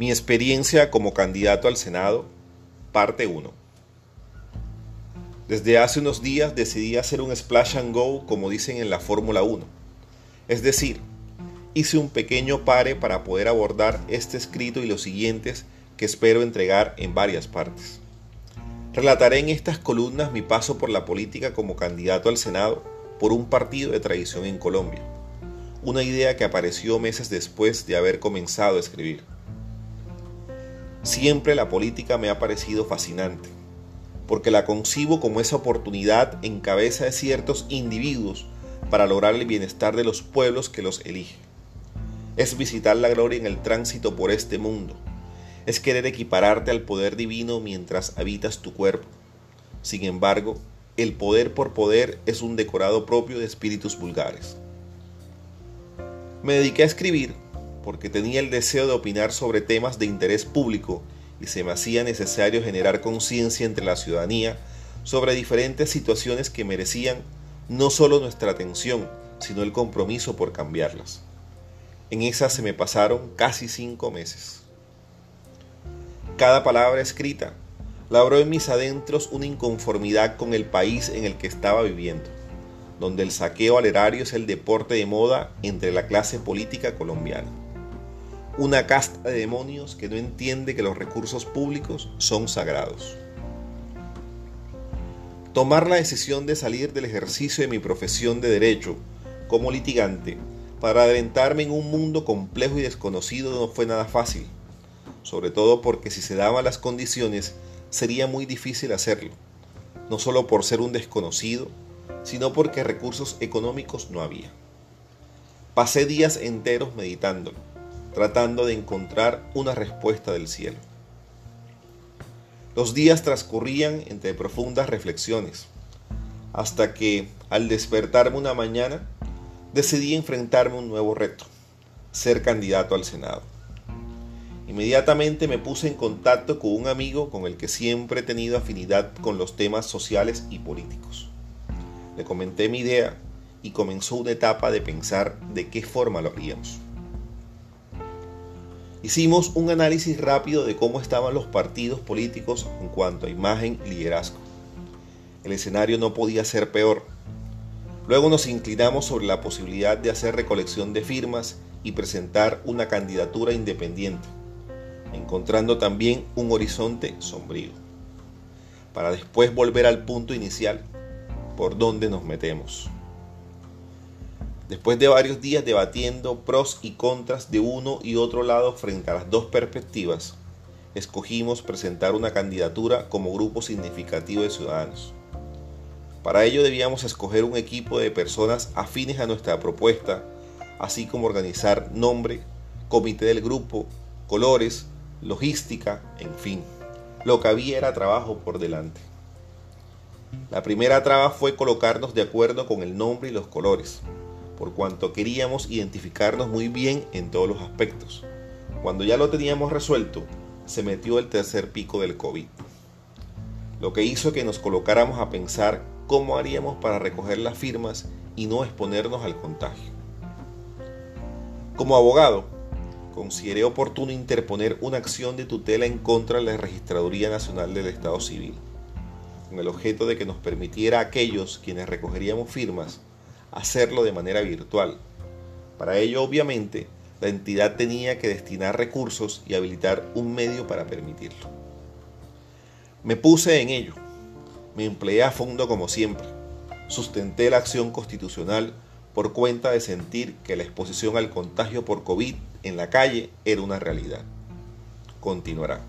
Mi experiencia como candidato al Senado, parte 1. Desde hace unos días decidí hacer un splash and go como dicen en la Fórmula 1. Es decir, hice un pequeño pare para poder abordar este escrito y los siguientes que espero entregar en varias partes. Relataré en estas columnas mi paso por la política como candidato al Senado por un partido de tradición en Colombia, una idea que apareció meses después de haber comenzado a escribir. Siempre la política me ha parecido fascinante, porque la concibo como esa oportunidad en cabeza de ciertos individuos para lograr el bienestar de los pueblos que los eligen. Es visitar la gloria en el tránsito por este mundo. Es querer equipararte al poder divino mientras habitas tu cuerpo. Sin embargo, el poder por poder es un decorado propio de espíritus vulgares. Me dediqué a escribir porque tenía el deseo de opinar sobre temas de interés público y se me hacía necesario generar conciencia entre la ciudadanía sobre diferentes situaciones que merecían no solo nuestra atención, sino el compromiso por cambiarlas. En esas se me pasaron casi cinco meses. Cada palabra escrita labró en mis adentros una inconformidad con el país en el que estaba viviendo, donde el saqueo al erario es el deporte de moda entre la clase política colombiana una casta de demonios que no entiende que los recursos públicos son sagrados. Tomar la decisión de salir del ejercicio de mi profesión de derecho como litigante para adentrarme en un mundo complejo y desconocido no fue nada fácil, sobre todo porque si se daban las condiciones sería muy difícil hacerlo, no solo por ser un desconocido, sino porque recursos económicos no había. Pasé días enteros meditándolo tratando de encontrar una respuesta del cielo. Los días transcurrían entre profundas reflexiones, hasta que, al despertarme una mañana, decidí enfrentarme a un nuevo reto, ser candidato al Senado. Inmediatamente me puse en contacto con un amigo con el que siempre he tenido afinidad con los temas sociales y políticos. Le comenté mi idea y comenzó una etapa de pensar de qué forma lo haríamos. Hicimos un análisis rápido de cómo estaban los partidos políticos en cuanto a imagen y liderazgo. El escenario no podía ser peor. Luego nos inclinamos sobre la posibilidad de hacer recolección de firmas y presentar una candidatura independiente, encontrando también un horizonte sombrío, para después volver al punto inicial, por donde nos metemos. Después de varios días debatiendo pros y contras de uno y otro lado frente a las dos perspectivas, escogimos presentar una candidatura como grupo significativo de ciudadanos. Para ello debíamos escoger un equipo de personas afines a nuestra propuesta, así como organizar nombre, comité del grupo, colores, logística, en fin. Lo que había era trabajo por delante. La primera traba fue colocarnos de acuerdo con el nombre y los colores por cuanto queríamos identificarnos muy bien en todos los aspectos. Cuando ya lo teníamos resuelto, se metió el tercer pico del COVID, lo que hizo que nos colocáramos a pensar cómo haríamos para recoger las firmas y no exponernos al contagio. Como abogado, consideré oportuno interponer una acción de tutela en contra de la Registraduría Nacional del Estado Civil, con el objeto de que nos permitiera a aquellos quienes recogeríamos firmas hacerlo de manera virtual. Para ello, obviamente, la entidad tenía que destinar recursos y habilitar un medio para permitirlo. Me puse en ello. Me empleé a fondo como siempre. Sustenté la acción constitucional por cuenta de sentir que la exposición al contagio por COVID en la calle era una realidad. Continuará.